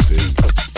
everything.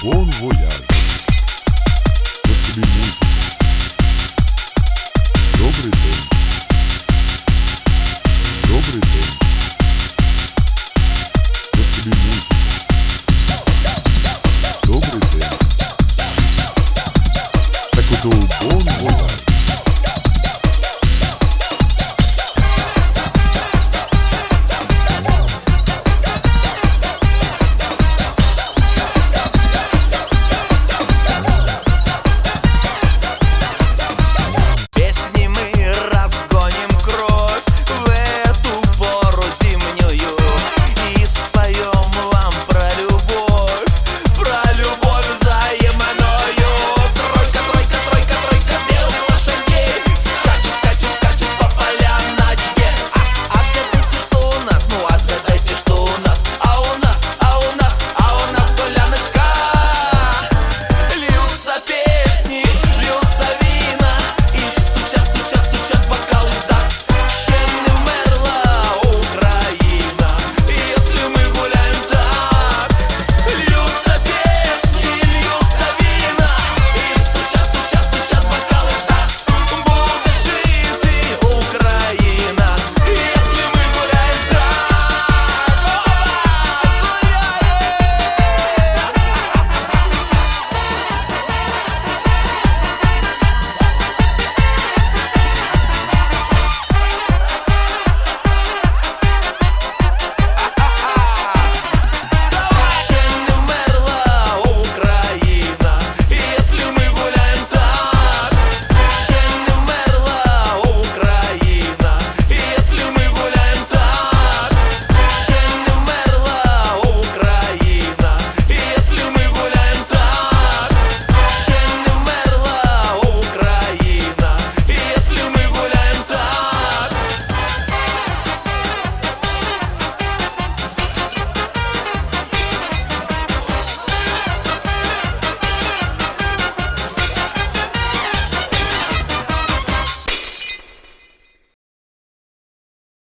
Бон вояж. Потребуй. Добрый день. Добрый день. Потребуй. Добрый день. Так удобно.